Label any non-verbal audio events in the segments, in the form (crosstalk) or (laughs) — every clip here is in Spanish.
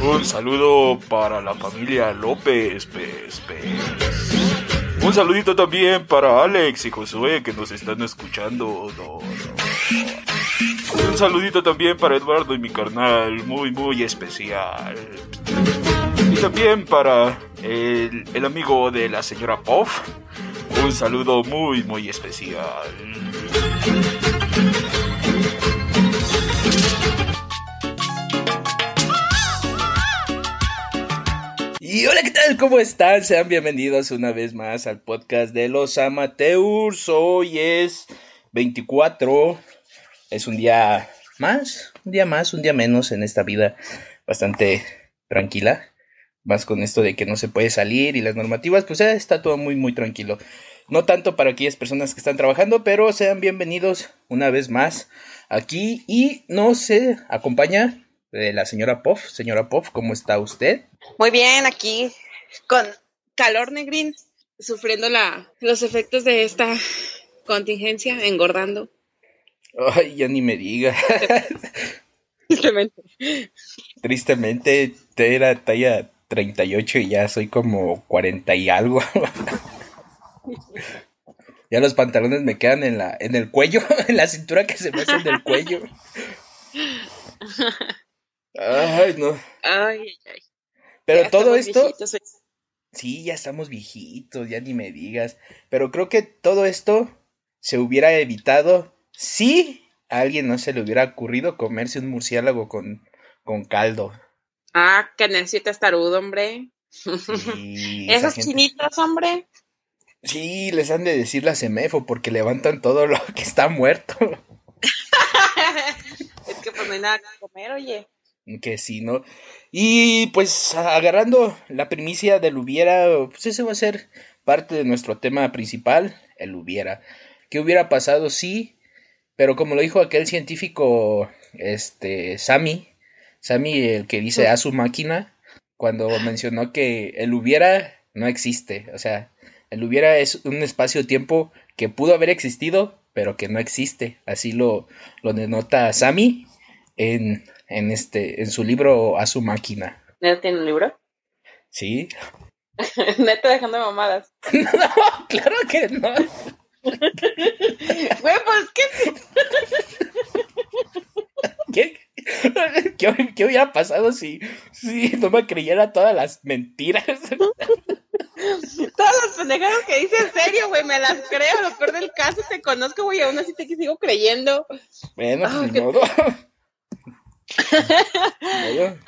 Un saludo para la familia López. Pez, pez. Un saludito también para Alex y Josué que nos están escuchando. Un saludito también para Eduardo y mi carnal, muy, muy especial. Y también para el, el amigo de la señora Puff. Un saludo muy, muy especial. Y hola, ¿qué tal? ¿Cómo están? Sean bienvenidos una vez más al podcast de los amateurs. Hoy es 24. Es un día más, un día más, un día menos en esta vida bastante tranquila. Más con esto de que no se puede salir y las normativas, pues ya está todo muy, muy tranquilo. No tanto para aquellas personas que están trabajando, pero sean bienvenidos una vez más aquí y no se acompaña de la señora Poff. Señora Poff, ¿cómo está usted? Muy bien, aquí con calor negrín, sufriendo la, los efectos de esta contingencia, engordando. Ay, ya ni me diga. (laughs) Tristemente. Tristemente, te era talla 38 y ya soy como 40 y algo. (laughs) ya los pantalones me quedan en la en el cuello, (laughs) en la cintura que se me hace en el cuello. Ay, no. Ay, ay. Pero Ya todo esto, viejitos, sí, ya estamos viejitos, ya ni me digas. Pero creo que todo esto se hubiera evitado si a alguien no se le hubiera ocurrido comerse un murciélago con, con caldo. Ah, que necesitas tarudo, hombre. Sí, (laughs) Esos gente- chinitos, hombre. Sí, les han de decir la semefo porque levantan todo lo que está muerto. (laughs) es que pues no hay nada que comer, oye. Que sí, ¿no? Y pues agarrando la primicia del hubiera, pues ese va a ser parte de nuestro tema principal, el hubiera. ¿Qué hubiera pasado si? Pero como lo dijo aquel científico, este, Sami, Sami, el que dice a su máquina, cuando mencionó que el hubiera no existe. O sea, el hubiera es un espacio-tiempo que pudo haber existido, pero que no existe. Así lo, lo denota Sami en, en, este, en su libro A su máquina. ¿Neta tiene un libro? ¿Sí? (laughs) Neta dejando mamadas. (laughs) No, claro que no. (laughs) Güey, pues ¿qué? ¿Qué, qué, qué hubiera pasado si, si no me creyera todas las mentiras? Todas las pendejadas que dice en serio, güey, me las creo. Lo peor del caso, te conozco, güey, aún así te sigo creyendo. Bueno, ni modo. Ni modo. (laughs)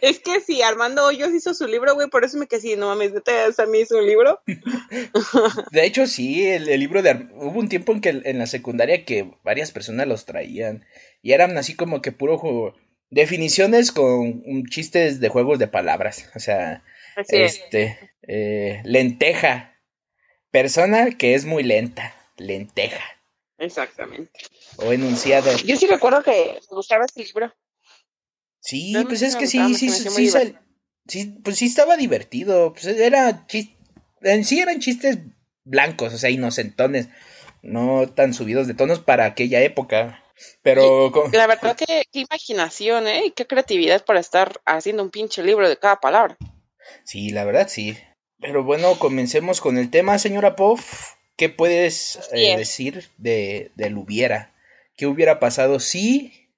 Es que si Armando Hoyos hizo su libro, güey, por eso me quedé así, no mames, neta, Sammy hizo un libro. (laughs) De hecho, sí, el, el libro de... Ar- Hubo un tiempo en que en la secundaria que varias personas los traían. Y eran así como que puro juego. Definiciones con chistes de juegos de palabras. O sea, Así es. este... eh, lenteja. Persona que es muy lenta. Lenteja. Exactamente. O enunciado. Yo sí recuerdo que me gustaba ese libro. Sí, pues es que sí, sí, sí, sal- sí, pues sí estaba divertido. Pues era chis- en sí eran chistes blancos, o sea, inocentones, no tan subidos de tonos para aquella época. Pero co- La verdad que qué imaginación, ¿eh? Y qué creatividad para estar haciendo un pinche libro de cada palabra. sí, la verdad sí. Pero bueno, comencemos con el tema, señora Poff. ¿Qué puedes eh, decir de del hubiera? ¿Qué hubiera pasado si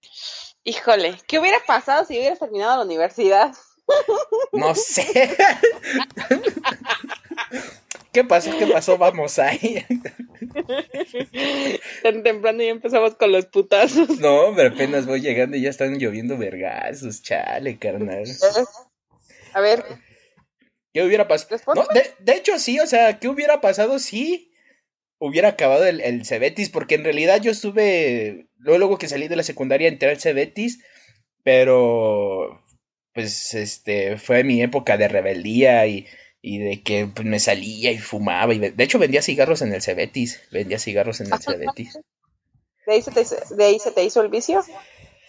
Híjole, ¿qué hubiera pasado si hubieras terminado la universidad? no sé? ¿Qué pasó? ¿Qué pasó? Vamos ahí. Tan temprano ya empezamos con los putazos. No, hombre, apenas voy llegando y ya están lloviendo vergazos, chale, carnal. A ver, ¿Qué hubiera pasado? No, de, de hecho, sí, o sea, ¿qué hubiera pasado si hubiera acabado el, el Cebetis? Porque en realidad yo estuve, luego, luego que salí de la secundaria entré al Cebetis, pero pues este fue mi época de rebeldía y, y de que pues, me salía y fumaba y de hecho vendía cigarros en el Cebetis, vendía cigarros en el Cebetis. ¿de ahí, se te, hizo- ¿de ahí se te hizo el vicio?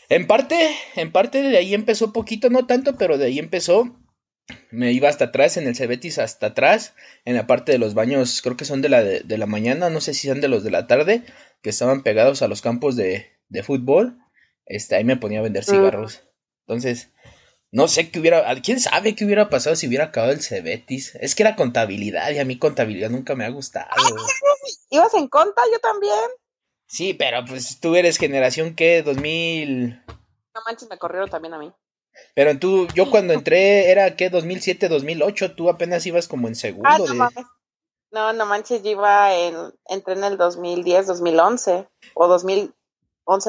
En parte, en parte de ahí empezó poquito, no tanto, pero de ahí empezó. Me iba hasta atrás, en el Cebetis hasta atrás, en la parte de los baños, creo que son de la de, de la mañana, no sé si son de los de la tarde, que estaban pegados a los campos de, de fútbol. este, ahí me ponía a vender cigarros. Entonces, no sé qué hubiera, quién sabe qué hubiera pasado si hubiera acabado el Cebetis. Es que era contabilidad y a mí contabilidad nunca me ha gustado. ¿Ibas en conta? Yo también. Sí, pero pues tú eres generación ¿qué? 2000. No manches, me corrieron también a mí. Pero tú, yo cuando entré era ¿qué? 2007, 2008, tú apenas ibas como en segundo. Ah, no, no, no manches, yo iba en, entré en el 2010, 2011 o 2011,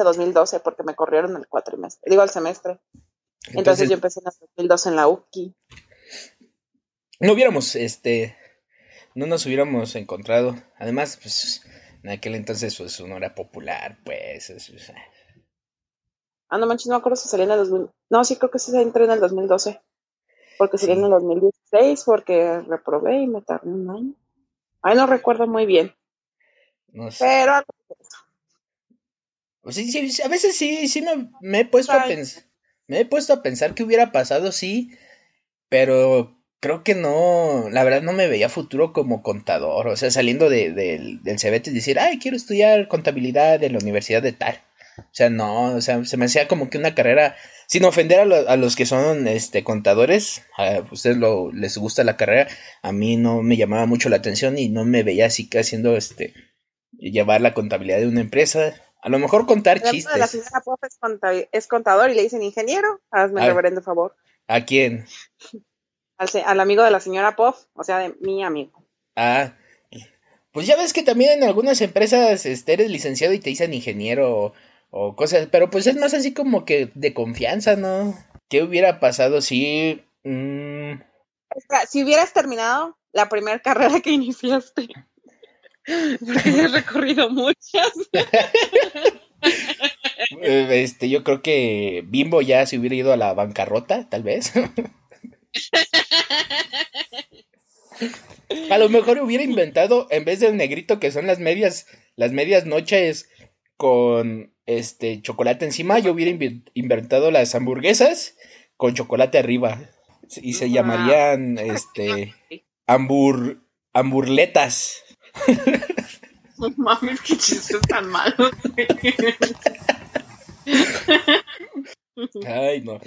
2012 porque me corrieron el cuatrimestre, digo el semestre. Entonces, yo empecé en el 2012 en la UKI. No hubiéramos, este, no nos hubiéramos encontrado. Además, pues, en aquel entonces, pues, uno era popular, pues. Ah, no manches, no me acuerdo si salí en el 2000. No, sí creo que sí entré en el 2012. Porque salí en el 2016, porque reprobé y me tardé un año. Ay, no recuerdo muy bien. No sé. Pero... Pues sí, sí, a veces sí, sí me, me he puesto a pensar me he puesto a pensar que hubiera pasado, sí, pero creo que no, la verdad no me veía futuro como contador, o sea, saliendo de, del CBT y decir, ay, quiero estudiar contabilidad en la universidad de tal. O sea, no, o sea, se me hacía como que una carrera, sin ofender a, a los que son este contadores, a ustedes lo, les gusta la carrera, a mí no me llamaba mucho la atención y no me veía así que haciendo este llevar la contabilidad de una empresa. A lo mejor contar chistes. La señora es, contador y le dicen ingeniero. Hazme el reverendo favor. ¿A quién? Al, amigo de la señora Puff, o sea, de mi amigo. Ah, pues ya ves que también en algunas empresas este, eres licenciado y te dicen ingeniero o, cosas, pero pues es más así como que de confianza, ¿no? ¿Qué hubiera pasado si... Mm? si hubieras terminado la primera carrera que iniciaste. Porque he recorrido muchas. (laughs) Eh, este, yo creo que Bimbo ya se hubiera ido a la bancarrota, tal vez. (laughs) A lo mejor hubiera inventado, en vez del negrito que son las medias, las medias noches con este chocolate encima, yo hubiera inventado las hamburguesas con chocolate arriba. Y se llamarían (laughs) este hambur, hamburletas. Mames, qué chistes tan malos. Ay, no.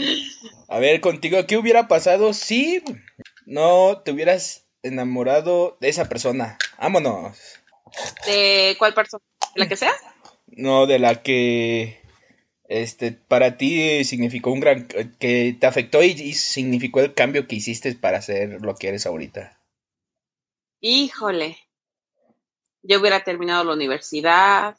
A ver, contigo, ¿qué hubiera pasado si no te hubieras enamorado de esa persona? Vámonos. ¿De cuál persona? ¿La que sea? No, de la que este para ti significó un gran que te afectó y significó el cambio que hiciste para ser lo que eres ahorita. Híjole yo hubiera terminado la universidad.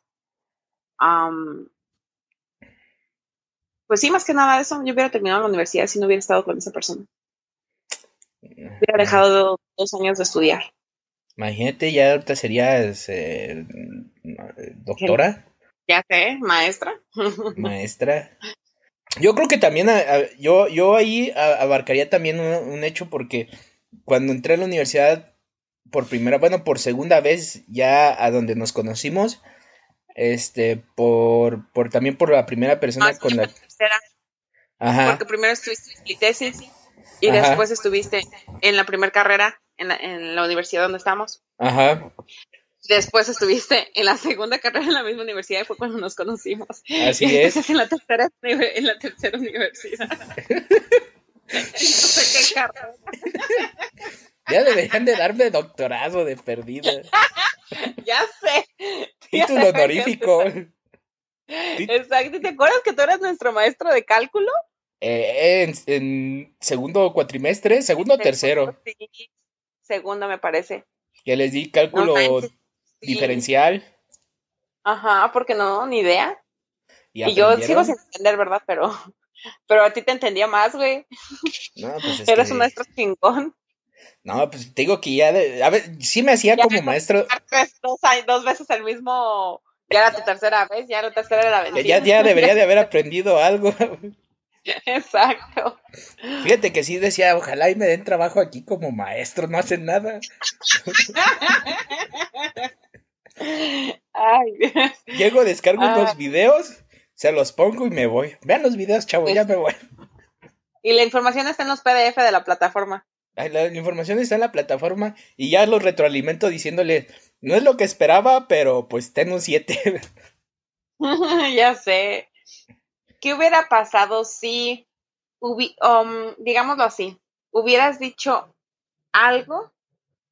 pues sí, más que nada eso, yo hubiera terminado la universidad si no hubiera estado con esa persona. Hubiera dejado dos años de estudiar. Imagínate, ya ahorita serías eh, doctora. Ya sé, maestra. Maestra. Yo creo que también, yo, yo ahí abarcaría también un, hecho porque cuando entré a la universidad por primera, bueno, por segunda vez ya a donde nos conocimos, este, por, por también por la primera persona ah, con la... Tercera. Ajá. Porque primero estuviste en mi tesis y después estuviste en la primera carrera en la, en la universidad donde estamos. Ajá. Después estuviste en la segunda carrera en la misma universidad y fue cuando nos conocimos. Así es. En la tercera, en la tercera universidad. no sé qué carrera. Ya deberían de darme doctorado de perdida. ya sé. Título honorífico. Exacto. ¿Te acuerdas que tú eras nuestro maestro de cálculo? Eh, en, segundo cuatrimestre, segundo o tercero. Sí, segundo me parece. Que les di cálculo diferencial. Ajá, porque no, ni idea. Y, yo sigo sin entender, ¿verdad? Pero, pero a ti te entendía más, güey. No, pues es Eres un maestro chingón. No, pues te digo que ya, a ver, sí me hacía como maestro. Dos, dos veces el mismo, ya era tu tercera vez, ya la tercera era la vencida. Ya, ya debería de haber (laughs) aprendido algo. Exacto. Fíjate que sí decía, ojalá y me den trabajo aquí como maestro, no hacen nada. (laughs) Ay, Llego, descargo unos videos, se los pongo y me voy. Vean los videos, chavo, ya me voy. Y la información está en los PDF de la plataforma. La información está en la plataforma y ya lo retroalimento diciéndole, no es lo que esperaba, pero pues ten un 7. (laughs) ya sé. ¿qué hubiera pasado si, um, digámoslo así, hubieras dicho algo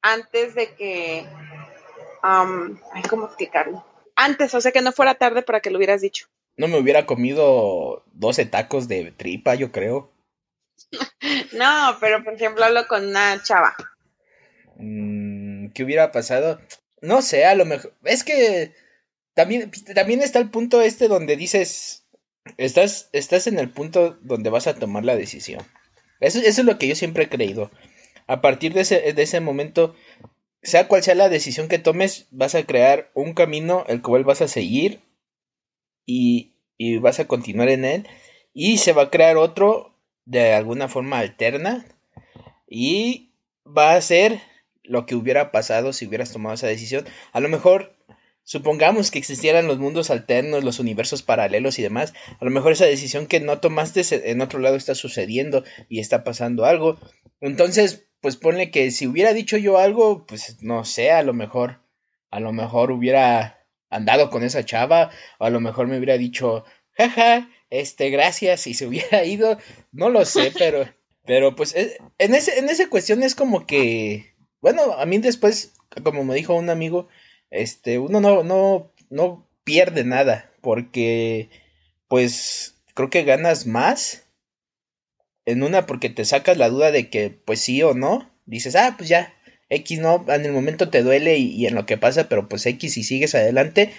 antes de que, um, ¿cómo explicarlo? Antes, o sea, que no fuera tarde para que lo hubieras dicho. No me hubiera comido 12 tacos de tripa, yo creo. (laughs) no, pero por ejemplo hablo con una chava. Mm, ¿Qué hubiera pasado? No sé, a lo mejor. Es que también, también está el punto este donde dices. Estás, estás en el punto donde vas a tomar la decisión. Eso, eso es lo que yo siempre he creído. A partir de ese, de ese momento, sea cual sea la decisión que tomes, vas a crear un camino el cual vas a seguir y, y vas a continuar en él. Y se va a crear otro de alguna forma alterna. Y va a ser lo que hubiera pasado si hubieras tomado esa decisión. A lo mejor, supongamos que existieran los mundos alternos, los universos paralelos y demás. A lo mejor esa decisión que no tomaste en otro lado está sucediendo y está pasando algo. Entonces, pues ponle que si hubiera dicho yo algo, pues no sé, a lo mejor, a lo mejor hubiera andado con esa chava, o a lo mejor me hubiera dicho, jaja, este, gracias, y se hubiera (laughs) ido, no lo sé, pero, pero pues eh, en ese, en esa cuestión es como que bueno, a mí después, como me dijo un amigo, este, uno no, no, no pierde nada, porque, pues, creo que ganas más en una porque te sacas la duda de que, pues sí o no, dices, ah, pues ya, X no, en el momento te duele y, en lo que pasa, pero pues X y sigues adelante,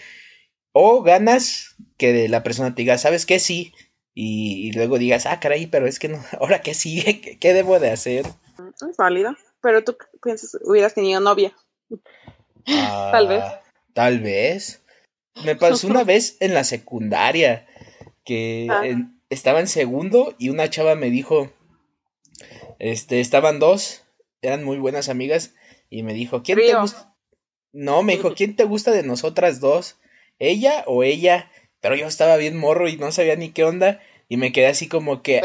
o ganas que la persona te diga, ¿sabes qué? Sí, y, luego digas, ah, caray, pero es que no, (laughs) ahora qué sigue, ¿Qué, qué debo de hacer? Es válido pero tú piensas, hubieras tenido novia. tal vez. Ah, tal vez. Me pasó una vez en la secundaria que ah. Estaba en segundo y una chava me dijo, este, estaban dos, eran muy buenas amigas y me dijo, ¿quién te gusta? No, me dijo, ¿quién te gusta de nosotras dos? ¿Ella o ella? Pero yo estaba bien morro y no sabía ni qué onda y me quedé así como que...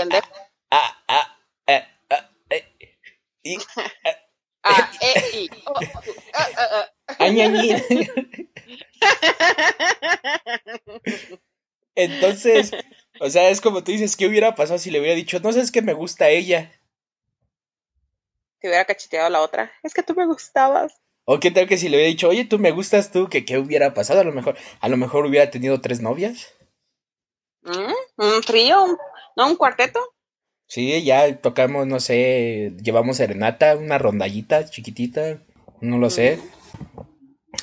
Ah, ah, ah, e, oh, Entonces, o sea, es como tú dices, ¿qué hubiera pasado si le hubiera dicho, no sabes que me gusta ella? Que hubiera cacheteado la otra. Es que tú me gustabas. O qué tal que si le hubiera dicho, oye, tú me gustas tú, que qué hubiera pasado, a lo mejor, a lo mejor hubiera tenido tres novias. ¿Mm? ¿Un trío? ¿No? ¿Un cuarteto? Sí, ya tocamos, no sé, llevamos serenata, una rondallita chiquitita, no lo sé.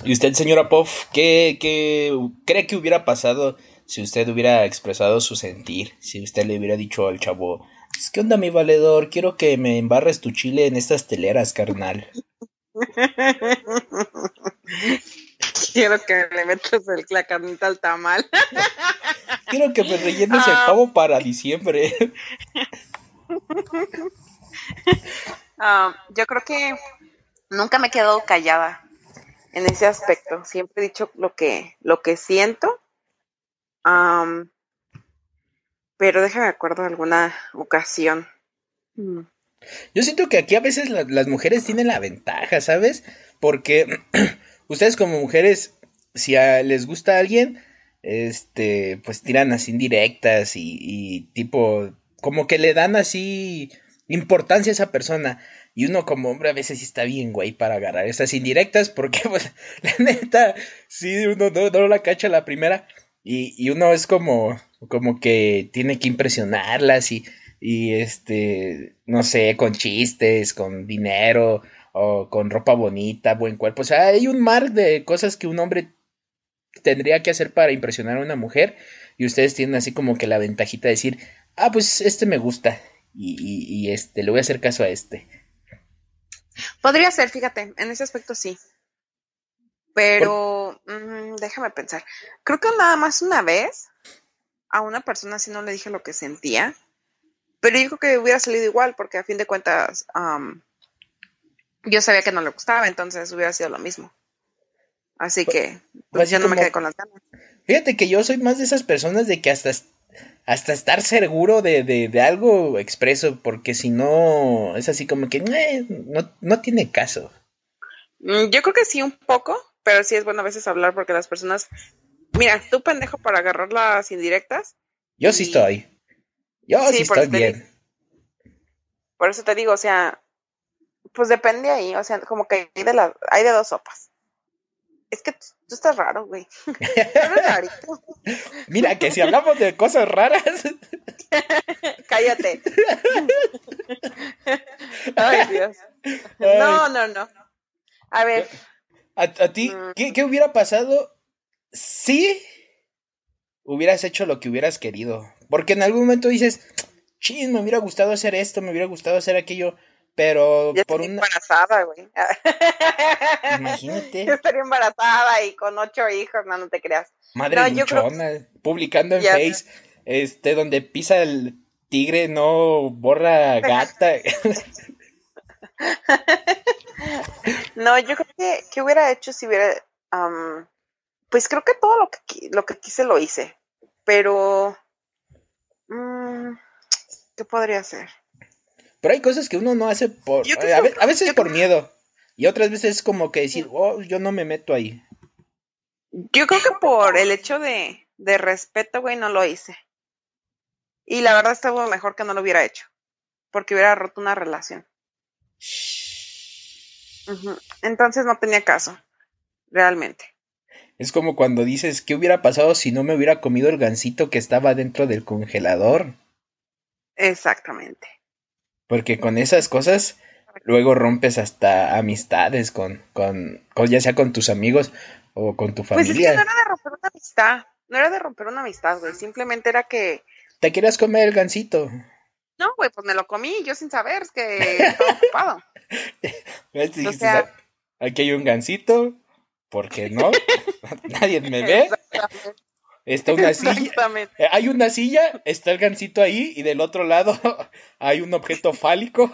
¿Y usted, señora Poff, qué, qué cree que hubiera pasado si usted hubiera expresado su sentir? Si usted le hubiera dicho al chavo, ¿qué onda, mi valedor? Quiero que me embarres tu chile en estas teleras, carnal. (laughs) Quiero que le metas el, la carnita al tamal. (laughs) Quiero que me rellenes el ah. pavo para diciembre. (laughs) Ah, yo creo que nunca me he quedado callada en ese aspecto. Siempre he dicho lo que, lo que siento. pero déjame acuerdo de alguna ocasión. Mm. Yo siento que aquí a veces las mujeres tienen la ventaja, ¿sabes? Porque (clears throat) ustedes como mujeres, si les gusta a alguien, este, pues tiran así indirectas y tipo como que le dan así importancia a esa persona. Y uno como hombre a veces sí está bien, güey, para agarrar esas indirectas, porque (laughs) pues la neta, sí, uno no, la cacha la primera. Y, y, uno es como, como que tiene que impresionarlas y, y este, no sé, con chistes, con dinero, o con ropa bonita, buen cuerpo. O sea, hay un mar de cosas que un hombre tendría que hacer para impresionar a una mujer. Y ustedes tienen así como que la ventajita de decir, ah, pues este me gusta y, este, le voy a hacer caso a este. Podría ser, fíjate, en ese aspecto sí. Pero mm, déjame pensar. Creo que nada más una vez a una persona así no le dije lo que sentía. Pero yo creo que hubiera salido igual, porque a fin de cuentas yo sabía que no le gustaba, entonces hubiera sido lo mismo. Así que pues, yo no me quedé con las ganas. Fíjate que yo soy más de esas personas de que hasta hasta estar seguro de, de, algo expreso, porque si no, es así como que eh, no, no tiene caso. Mm, yo creo que sí un poco, pero sí es bueno a veces hablar porque las personas, mira, tú pendejo para agarrar las indirectas Yo sí estoy. Yo sí, estoy bien. Por eso te digo, o sea, pues depende ahí, o sea, como que hay de, la, hay de dos sopas. Es que tú, estás raro, güey. (laughs) Mira, que si hablamos de cosas raras. (laughs) Cállate. (laughs) Ay, Dios. No, no, no. A ver. ¿A, ti mm. ¿qué, qué hubiera pasado si hubieras hecho lo que hubieras querido? Porque en algún momento dices, ching, me hubiera gustado hacer esto, me hubiera gustado hacer aquello, pero Yo por una... embarazada, güey. Imagínate. (laughs) Yo estaría embarazada y con ocho hijos, no, no te creas. Madre luchona, publicando en Face, este, donde pisa el tigre, no borra gata. (laughs) no, yo creo que, ¿qué hubiera hecho si hubiera, pues creo que todo lo que, lo que quise lo hice, pero... Mm, ¿Qué podría ser? Pero hay cosas que uno no hace por... A, veces por miedo. Y otras veces es como que decir, oh, yo no me meto ahí. Yo creo que por el hecho de, de respeto, güey, no lo hice. Y la verdad estaba mejor que no lo hubiera hecho. Porque hubiera roto una relación. Entonces no tenía caso. Realmente. Es como cuando dices, ¿qué hubiera pasado si no me hubiera comido el gansito que estaba dentro del congelador? Exactamente. Porque con esas cosas luego rompes hasta amistades con, con, ya sea con tus amigos o con tu familia. Pues es que no era de romper una amistad, no era de romper una amistad, güey, simplemente era que... ¿Te querías comer el gansito? No, güey, pues me lo comí, yo sin saber, es que (laughs) estaba ocupado. o sea... Aquí hay un gansito, ¿por qué no? (laughs) (laughs) Nadie me ve. Está una (laughs) silla. Hay una silla, está el gancito ahí y del otro lado (laughs) hay un objeto fálico.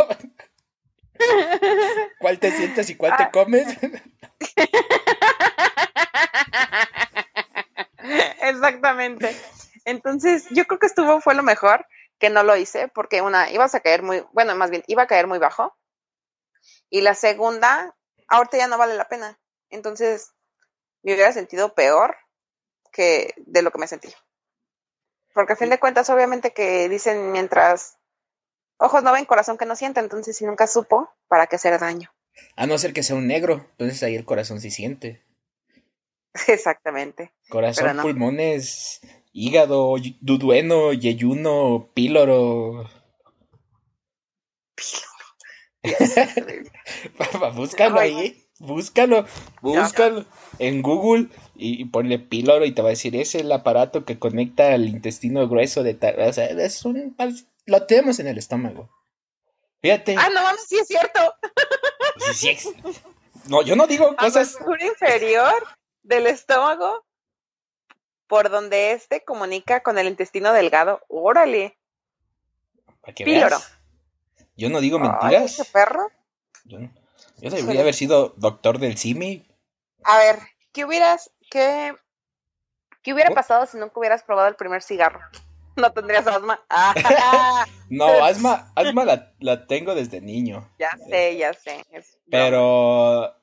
(laughs) ¿Cuál te sientes y cuál te ah. comes? Exactamente. Entonces, yo creo que estuvo, fue lo mejor que no lo hice, porque una, ibas a caer muy, bueno, más bien, iba a caer muy bajo. Y la segunda, ahorita ya no vale la pena. Entonces, me hubiera sentido peor que de lo que me sentí. Porque a fin de cuentas, obviamente que dicen mientras ojos no ven, corazón que no siente, entonces si nunca supo, ¿para qué hacer daño? A no ser que sea un negro, entonces ahí el corazón sí siente. (laughs) Exactamente. Corazón, pulmones, hígado, dudueno, yeyuno, píloro. Píloro. (laughs) (laughs) Búscalo ahí. Búscalo, búscalo en Google y ponle píloro y te va a decir, es el aparato que conecta al intestino grueso de tal. O sea, es un. Lo tenemos en el estómago. Fíjate. Ah, no mames, sí es cierto. Sí, No, yo no digo (laughs) cosas. Un inferior del estómago por donde este comunica con el intestino delgado. Órale. píloro. Yo no digo mentiras. ¿Ese perro? Yo no. Yo debería haber sido doctor del CIMI. A ver, ¿qué hubieras, qué, qué hubiera pasado si nunca hubieras probado el primer cigarro? (laughs) ¿No tendrías asma? (laughs) no, asma, asma la, tengo desde niño. Ya sé, ya sé. pero,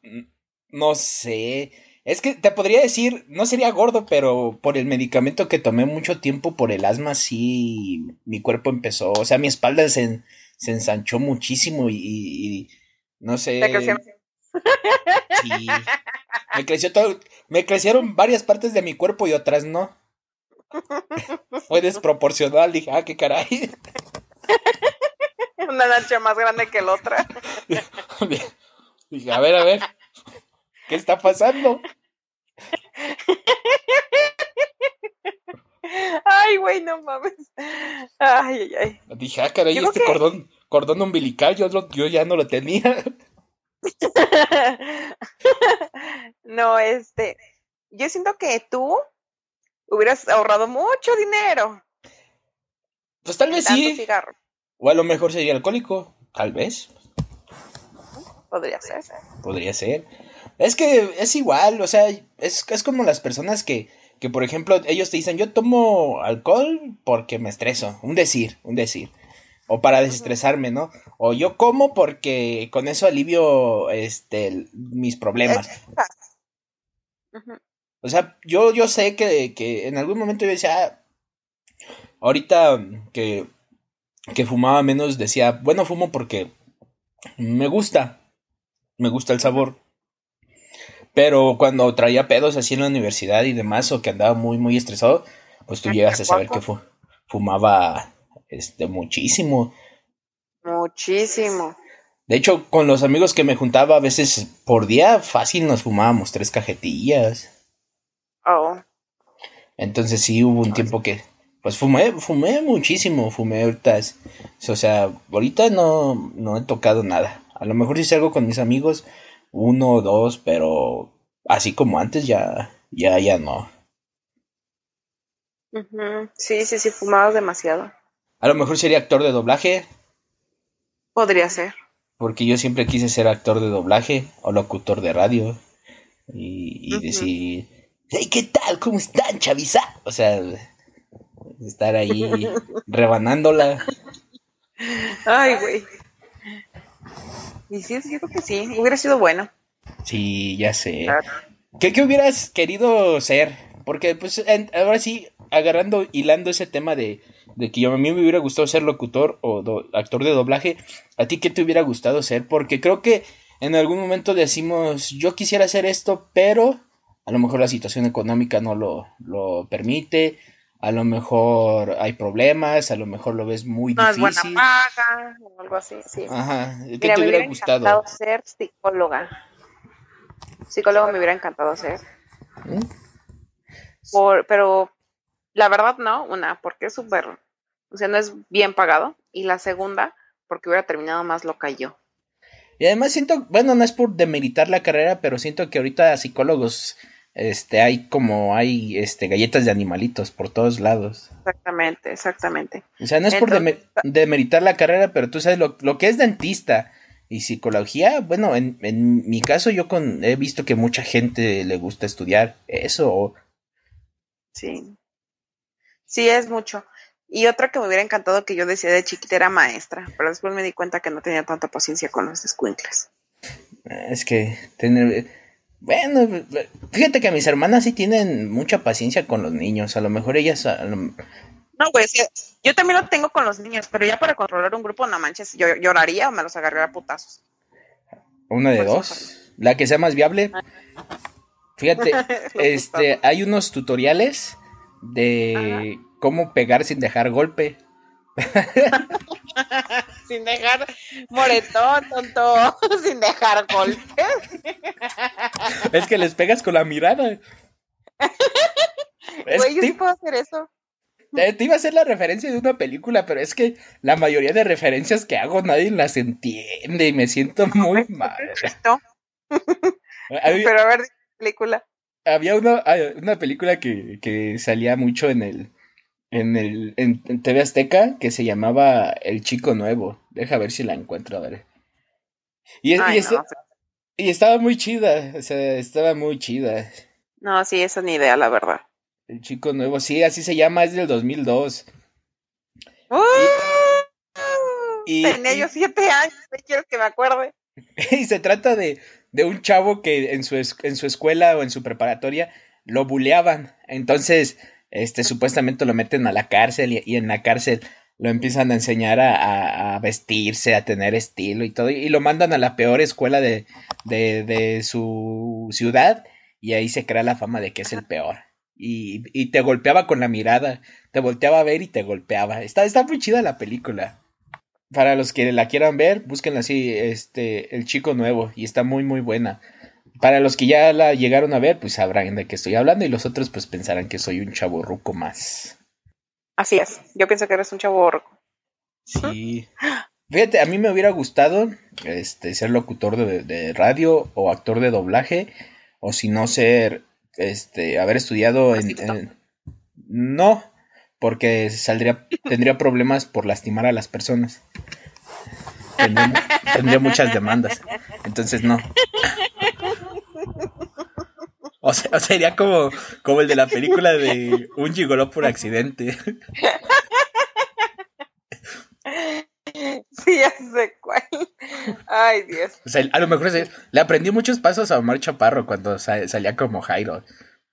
no sé. Es que te podría decir, no sería gordo, pero por el medicamento que tomé mucho tiempo por el asma, sí, mi cuerpo empezó, o sea, mi espalda se, se ensanchó muchísimo y no sé. Sí. (laughs) Me creció todo. Me crecieron varias partes de mi cuerpo y otras no. (laughs) Fue desproporcional. Dije, ah, qué caray. (laughs) Una lancha más grande que la otra. Dije, a ver, a ver. ¿Qué está pasando? Ay, güey, no mames. Ay, ay, ay. Dije, ah, caray, este cordón, cordón umbilical, yo, yo ya no lo tenía. (laughs) no, este, yo siento que tú hubieras ahorrado mucho dinero. Pues tal vez sí. O a lo mejor sería alcohólico, tal vez. Podría ser. Podría ser. Es que es igual, o sea, es, es como las personas que, que, por ejemplo, ellos te dicen, yo tomo alcohol porque me estreso. Un decir, un decir o para desestresarme, ¿no? O yo como porque con eso alivio este mis problemas. O sea, yo, yo sé que, que en algún momento yo decía, ah, ahorita que, que fumaba menos decía, bueno, fumo porque me gusta, me gusta el sabor. Pero cuando traía pedos así en la universidad y demás, o que andaba muy, muy estresado, pues tú llegas a saber que fumaba este, muchísimo. Muchísimo. De hecho, con los amigos que me juntaba a veces por día, fácil nos fumábamos tres cajetillas. Oh. Entonces sí hubo un tiempo que, pues fumé, fumé muchísimo, fumé ahorita. O sea, ahorita no, no he tocado nada. A lo mejor si salgo con mis amigos, uno o dos, pero así como antes ya, ya, ya no. Sí, sí, sí, fumado demasiado. A lo mejor sería actor de doblaje. Podría ser. Porque yo siempre quise ser actor de doblaje o locutor de radio. Y, decir, hey, ¿qué tal? ¿Cómo están, chavisa? O sea, estar ahí (laughs) rebanándola. Ay, güey. Y sí, yo creo que sí, hubiera sido bueno. Sí, ya sé. ¿Qué, ¿Qué, hubieras querido ser? Porque, pues, ahora sí, agarrando, hilando ese tema de, de que yo, a mí me hubiera gustado ser locutor o actor de doblaje, ¿a ti qué te hubiera gustado ser? Porque creo que en algún momento decimos, yo quisiera hacer esto, pero a lo mejor la situación económica no lo, lo permite, a lo mejor hay problemas, a lo mejor lo ves muy no difícil. Es buena paga, o algo así, sí. Ajá, ¿qué te hubiera, hubiera gustado? encantado ser psicóloga. Psicólogo me hubiera encantado ser. ¿Mm? Por, pero la verdad no, una, porque es súper, o sea, no es bien pagado. Y la segunda, porque hubiera terminado más loca yo. Y además siento, bueno, no es por demeritar la carrera, pero siento que ahorita psicólogos este hay como hay este galletas de animalitos por todos lados. Exactamente, exactamente. O sea, no es por demeritar la carrera, pero tú sabes lo, lo, que es dentista y psicología, bueno, en, en mi caso yo con he visto que mucha gente le gusta estudiar eso. Sí. Sí, es mucho. Y otra que me hubiera encantado que yo decía de chiquita era maestra, pero después me di cuenta que no tenía tanta paciencia con los escuincles. Es que tener bueno, fíjate que mis hermanas sí tienen mucha paciencia con los niños. A lo mejor ellas. No, güey, yo también lo tengo con los niños, pero ya para controlar un grupo, no manches, yo lloraría o me los agarraría a putazos. Una de dos. La que sea más viable. Fíjate, (laughs) este, hay unos tutoriales de cómo pegar sin dejar golpe. (laughs) sin dejar moretón, tonto, (laughs) sin dejar golpes. (laughs) es que les pegas con la mirada. Güey, yo sí puedo hacer eso. Te, iba a hacer la referencia de una película, pero es que la mayoría de referencias que hago nadie las entiende y me siento muy mal. pero a ver, película. Había una, una película que, que salía mucho en el, en el en, TV Azteca que se llamaba El Chico Nuevo. Deja ver si la encuentro, a ver. Y, y, estaba muy chida, o sea, estaba muy chida. No, sí, esa ni idea, la verdad. El Chico Nuevo, sí, así se llama, es del 2002. y, Tenía yo siete años, quiero que me acuerde. (laughs) y se trata de, de un chavo que en su, en su escuela o en su preparatoria lo buleaban. Entonces, este, supuestamente lo meten a la cárcel y, en la cárcel lo empiezan a enseñar a, a, vestirse, a tener estilo y todo, y, lo mandan a la peor escuela de, de, de, su ciudad y ahí se crea la fama de que es el peor. Y, y te golpeaba con la mirada, te volteaba a ver y te golpeaba. Está, está muy chida la película. Para los que la quieran ver, búsquenla así, este, El Chico Nuevo, y está muy, muy buena. Para los que ya la llegaron a ver, pues sabrán de qué estoy hablando y los otros pues pensarán que soy un chavo ruco más. Así es, yo pienso que eres un chavo ruco. Sí. Fíjate, a mí me hubiera gustado este, ser locutor de, radio o actor de doblaje, o si no ser, este, haber estudiado en, No, porque saldría, tendría problemas por lastimar a las personas. tendría muchas demandas, entonces no. O sea, sería como, como el de la película de un gigoló por accidente. Sí, ya sé cuál. Ay, Dios. O sea, a lo mejor le aprendí muchos pasos a Omar Chaparro cuando salía como Jairo.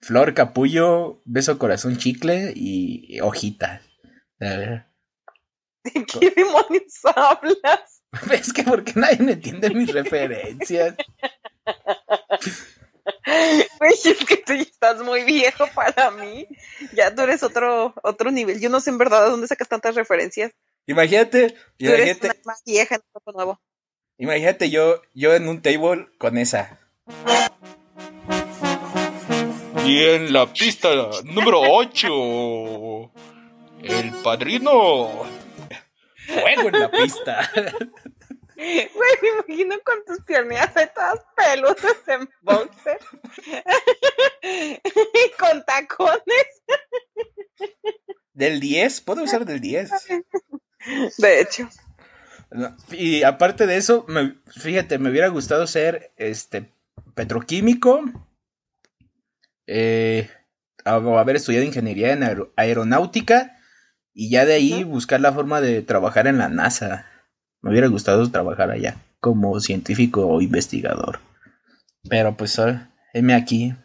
Flor, capullo, beso, corazón, chicle y hojita. A ver. ¿De qué demonios (laughs) hablas? (laughs) Es que porque nadie me entiende mis referencias. Güey, es que tú ya estás muy viejo para mí. Ya tú eres otro, otro nivel. Yo no sé en verdad de dónde sacas tantas referencias. Imagínate, Tú eres imagínate, una vieja nuevo. imagínate yo, yo en un table con esa. Y en la pista número 8, el padrino. Fuego en la pista. Güey, me imagino con tus piernas de todas peludas en boxer. y con tacones. Del 10, puedo usar del 10. De hecho. Y aparte de eso, me- fíjate, me hubiera gustado ser este petroquímico, eh, haber estudiado ingeniería en aero- aeronáutica y ya de ahí buscar la forma de trabajar en la NASA. Me hubiera gustado trabajar allá como científico o investigador. Pero pues, ah, heme aquí.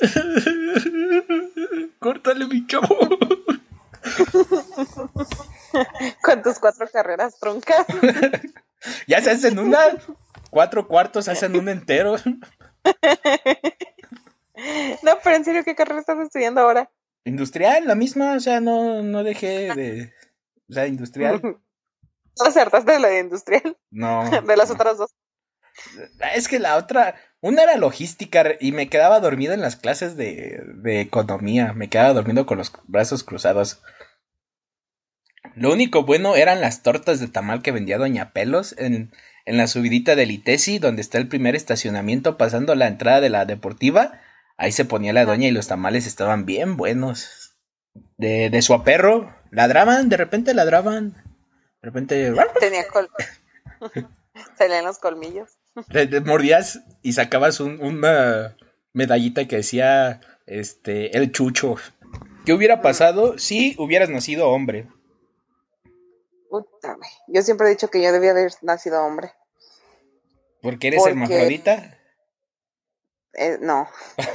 (laughs) Córtale, mi chavo. (laughs) Con tus cuatro carreras troncas. (laughs) Ya se hacen una. Cuatro cuartos hacen un entero. No, pero en serio, ¿qué carrera estás estudiando ahora? Industrial, la misma, o sea, no, no dejé de. O sea, industrial. (laughs) ¿No acertaste de la de industrial? No. (laughs) De las otras dos. Es que la otra. Una era logística y me quedaba dormido en las clases de, de economía. Me quedaba dormido con los brazos cruzados. Lo único bueno eran las tortas de tamal que vendía Doña Pelos en, en la subidita del Itesi, donde está el primer estacionamiento pasando la entrada de la deportiva. Ahí se ponía la doña y los tamales estaban bien buenos. De, de su aperro, ladraban, de repente ladraban. De repente Tenía col. (laughs) Salían los colmillos. mordías y sacabas un- una medallita que decía este el chucho. ¿Qué hubiera pasado si hubieras nacido hombre? Yo siempre he dicho que yo debía haber nacido hombre. ¿Porque eres Porque- hermafrodita? Eh, no. (laughs)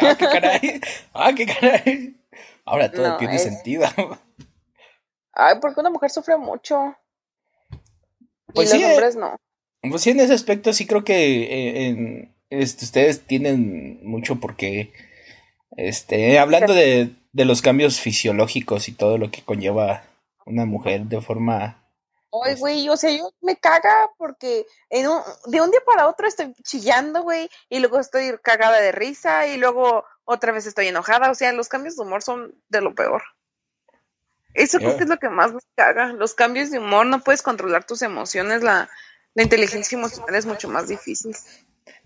Ah, qué caray. Ah, qué caray. Ahora todo No, tiene es- sentido. Ay, porque una mujer sufre mucho. Pues y sí, los eh. hombres no. Pues sí, en ese aspecto sí creo que eh, en- este, ustedes tienen mucho porque, este, hablando de, de los cambios fisiológicos y todo lo que conlleva una mujer de forma... Ay, Este- güey, o sea, yo me caga porque en un, de un día para otro estoy chillando, güey, y luego estoy cagada de risa y luego otra vez estoy enojada. O sea, los cambios de humor son de lo peor. Eso creo Ya. que es lo que más me caga. Los cambios de humor, no puedes controlar tus emociones, la, la inteligencia emocional es mucho más difícil.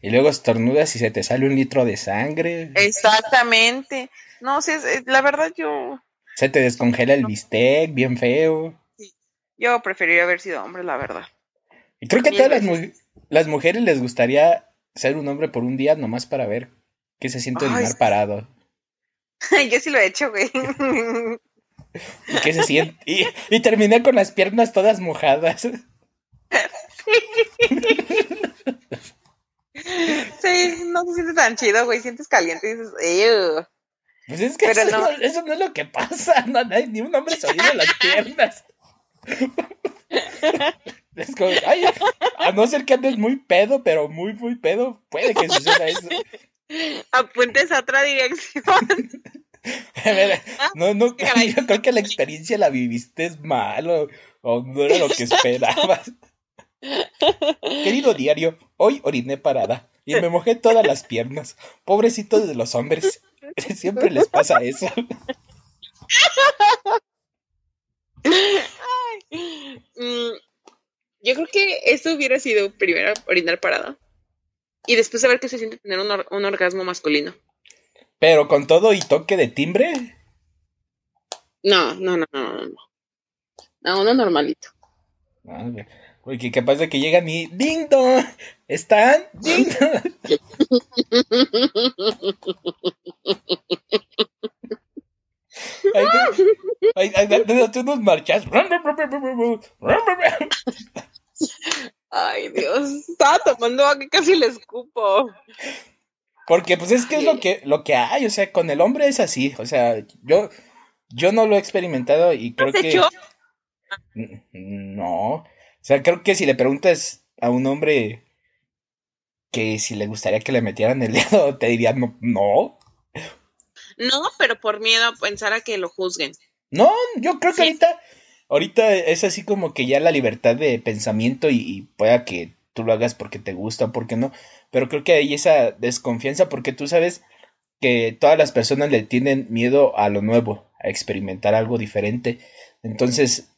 Y luego estornudas y se te sale un litro de sangre. Exactamente. No, sí, es- es- la verdad yo, Se te descongela el bistec, bien feo. Yo preferiría haber sido hombre, la verdad. Y creo que a todas las, veces. mu- las mujeres les gustaría ser un hombre por un día nomás para ver qué se siente Ay, sí. parado. (laughs) yo sí lo he hecho, güey. (laughs) Y qué se siente. Y, y terminé con las piernas todas mojadas. (laughs) Sí, no se siente tan chido, güey. Sientes caliente y dices, "Ew". Pues es que eso, no. no, eso no es lo que pasa. No, no hay ni un hombre saliendo las piernas. Es como, ay, a no ser que andes muy pedo, pero muy, muy pedo, puede que suceda eso. (laughs) Apuntes a otra dirección. (laughs) A ver, no, no, caray. yo creo que la experiencia la viviste mal o, o no era lo que esperabas. (laughs) Querido diario, hoy oriné parada y me mojé todas las piernas. Pobrecitos de los hombres, siempre les pasa eso. Mm, yo creo que esto hubiera sido primero orinar parada. Y después saber qué se siente tener un, or- un orgasmo masculino. Pero con todo y toque de timbre, No, no, no, no, no. No, no uno normalito. Ah. Porque capaz de que llegan y ¡Ding dong! ¿Están? ¡Ding dong! (laughs) (laughs) Ahí te- (laughs) ahí- ahí unos marchas. Ay, Dios. Estaba tomando agua que casi le escupo. Porque pues es que es lo que, lo que hay, o sea, con el hombre es así, o sea, yo, yo no lo he experimentado y creo que... hecho? No. O sea, creo que si le preguntas a un hombre que si le gustaría que le metieran el dedo, te diría no. No, no pero por miedo a pensar a que lo juzguen. No, yo creo que ahorita, ahorita es así como que ya la libertad de pensamiento y, y pueda que tú lo hagas porque te gusta o porque no. Pero creo que hay esa desconfianza porque tú sabes que todas las personas le tienen miedo a lo nuevo, a experimentar algo diferente. Entonces,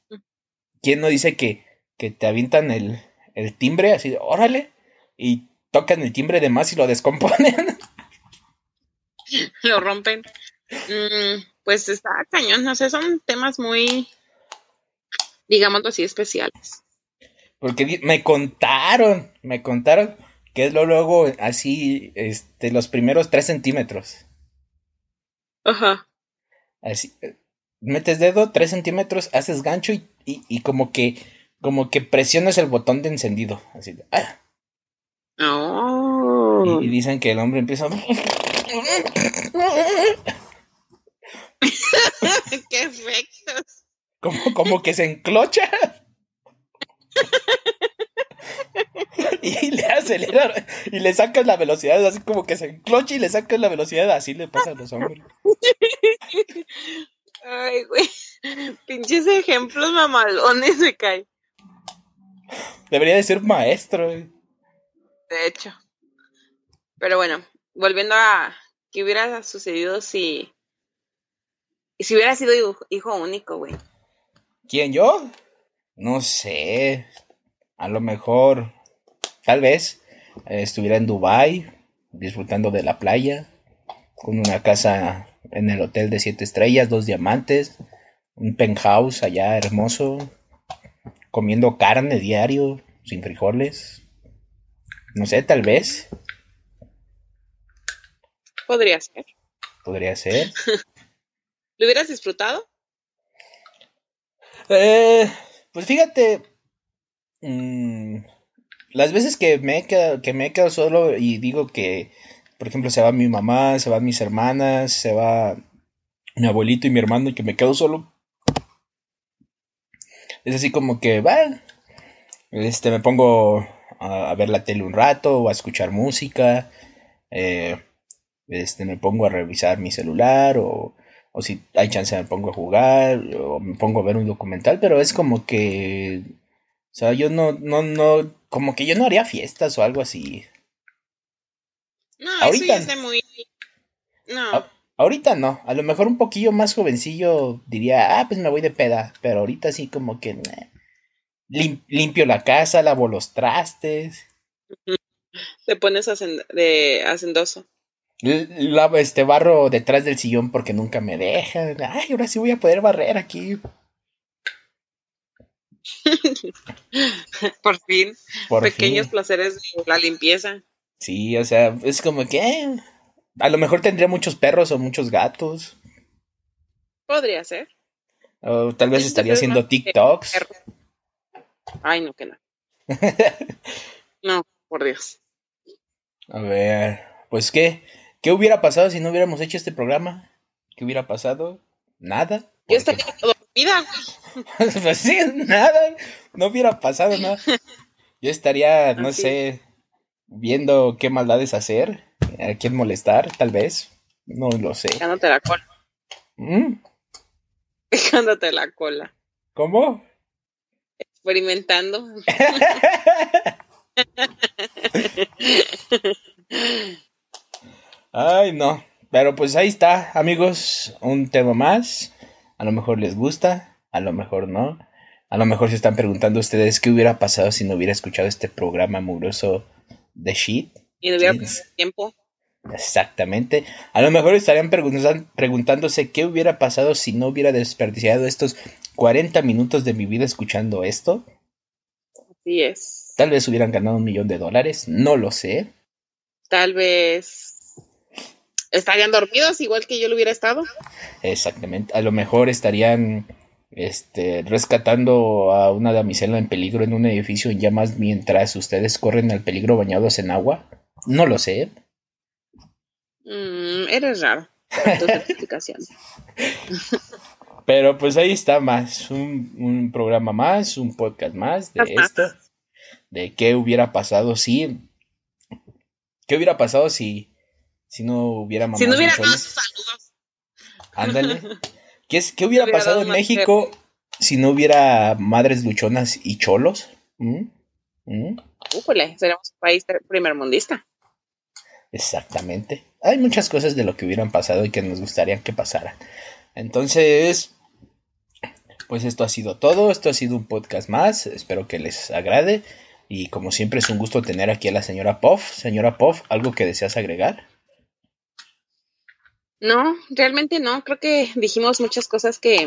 ¿quién no dice que, que te avientan el, el timbre así órale? Y tocan el timbre de más y lo descomponen. (laughs) (laughs) lo rompen. Mm, pues está cañón, no sé, son temas muy, digámoslo así, especiales. Porque me contaron, me contaron que es lo luego así, este, los primeros tres centímetros. Ajá. Así, metes dedo, tres centímetros, haces gancho y, y, como que, como que presionas el botón de encendido. Así de, ah. Oh. Y, dicen que el hombre empieza. (laughs) ¡Qué efectos! Como, como que se enclocha. y le acelera y le sacas la velocidad, así como que se enclocha y le sacas la velocidad, así le pasa a los hombres. Ay, güey. Pinches ejemplos mamalones se cae. Debería de ser maestro. De hecho. Pero bueno, volviendo a qué hubiera sucedido si si hubiera sido hijo único, güey. ¿Quién yo? No sé. A lo mejor, tal vez, estuviera en Dubai disfrutando de la playa, con una casa en el hotel de siete estrellas, dos diamantes, un penthouse allá hermoso, comiendo carne diario, sin frijoles. No sé, tal vez. Podría ser. Podría ser. (laughs) ¿Lo hubieras disfrutado? Eh, pues fíjate, Mm, las veces que me, he quedado, que me he quedado solo y digo que, por ejemplo, se va mi mamá, se van mis hermanas, se va mi abuelito y mi hermano y que me quedo solo. Es así como que, va, este, me pongo a, ver la tele un rato o a escuchar música. Eh, este, me pongo a revisar mi celular o, o si hay chance me pongo a jugar o me pongo a ver un documental, pero es como que o sea, yo no, no, no, como que yo no haría fiestas o algo así. No, ahorita, eso ya muy... No. ahorita no, a lo mejor un poquillo más jovencillo diría, ah, pues me voy de peda, pero ahorita sí como que limpio la casa, lavo los trastes. Te pones de hacendoso. Lavo este barro detrás del sillón porque nunca me deja. Ay, ahora sí voy a poder barrer aquí. (laughs) Por fin. Pequeños placeres de la limpieza. Sí, o sea, es como que eh, a lo mejor tendría muchos perros o muchos gatos. Podría ser. O tal vez estaría haciendo TikToks. Ay, no, que no. (laughs) no, por Dios. A ver, pues qué, ¿qué hubiera pasado si no hubiéramos hecho este programa? ¿Qué hubiera pasado? Nada. Yo estaría dormida. (laughs) pues sí, nada, no hubiera pasado nada. Yo estaría, no sé, viendo qué maldades hacer, a quién molestar, tal vez. No lo sé. Dejándote la cola. ¿Mm? Dejándote la cola. ¿Cómo? Experimentando. (laughs) Ay, no. Pero pues ahí está, amigos, un tema más. A lo mejor les gusta, a lo mejor no. A lo mejor se están preguntando ustedes qué hubiera pasado si no hubiera escuchado este programa mugroso de shit. Y no hubiera tiempo. Exactamente. A lo mejor estarían preguntándose qué hubiera pasado si no hubiera desperdiciado estos 40 minutos de mi vida escuchando esto. Así es. Tal vez hubieran ganado un millón de dólares, no lo sé. Tal vez estarían dormidos igual que yo lo hubiera estado. Exactamente. A lo mejor estarían este, rescatando a una damisela en peligro en un edificio en llamas mientras ustedes corren al peligro bañados en agua. No lo sé. Mm, eres raro. (laughs) (laughs) Pero pues ahí está más, un, programa más, un podcast más de esto, de qué hubiera pasado si, qué hubiera pasado si, si no hubiera mamás Si no hubiera saludos. Ándale. (laughs) ¿Qué, es, ¿Qué hubiera pasado en México si no hubiera madres luchonas y cholos? ¿Mm? ¿Mm? seríamos un país primer mundista. Exactamente. Hay muchas cosas de lo que hubieran pasado y que nos gustaría que pasaran. Entonces, pues esto ha sido todo. Esto ha sido un podcast más. Espero que les agrade. Y como siempre es un gusto tener aquí a la señora Puff. Señora Puff, ¿algo que deseas agregar? No, realmente no. Creo que dijimos muchas cosas que,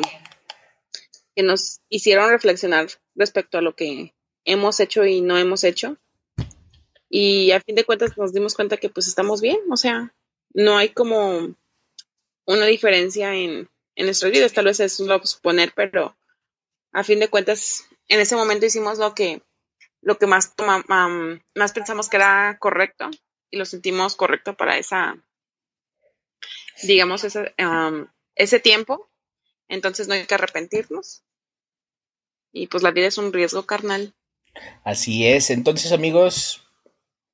que nos hicieron reflexionar respecto a lo que hemos hecho y no hemos hecho. Y a fin de cuentas nos dimos cuenta que pues estamos bien, o sea, no hay como una diferencia en, en nuestras vidas, tal vez es lo suponer, pero a fin de cuentas en ese momento hicimos lo que lo que más más pensamos que era correcto y lo sentimos correcto para esa digamos ese, ese tiempo entonces no hay que arrepentirnos. Y pues la vida es un riesgo carnal. Así es. Entonces amigos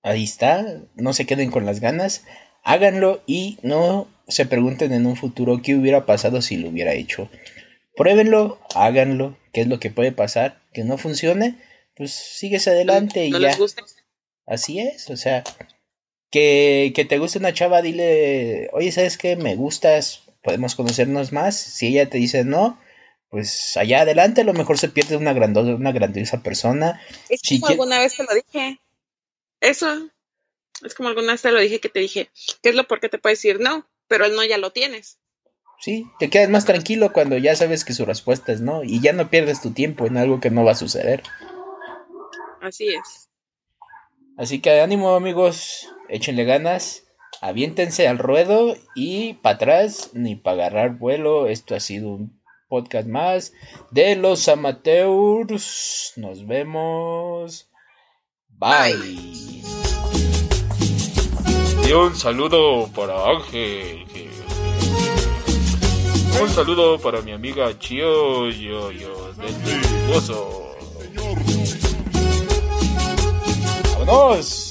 ahí está, no se queden con las ganas, háganlo y no se pregunten en un futuro qué hubiera pasado si lo hubiera hecho. Pruébenlo, háganlo, qué es lo que puede pasar, que no funcione, pues sigues adelante y ya. Así es, o sea, que, que te guste una chava, dile, oye, ¿sabes qué? Me gustas, podemos conocernos más. Si ella te dice no, pues allá adelante a lo mejor se pierde una, grandiosa, una grandiosa persona. Es como alguna vez te lo dije. Eso. Es como alguna vez te lo dije que te dije, ¿qué es lo por qué te puedes decir no? Pero el no ya lo tienes. Sí, te quedas más tranquilo cuando ya sabes que su respuesta es no y ya no pierdes tu tiempo en algo que no va a suceder. Así es. Así que ánimo amigos, échenle ganas, aviéntense al ruedo y para atrás ni para agarrar vuelo. Esto ha sido un podcast más de los amateurs. Nos vemos. Bye. Y un saludo para Ángel. Un saludo para mi amiga Chio Yo Yo del ¡Vámonos!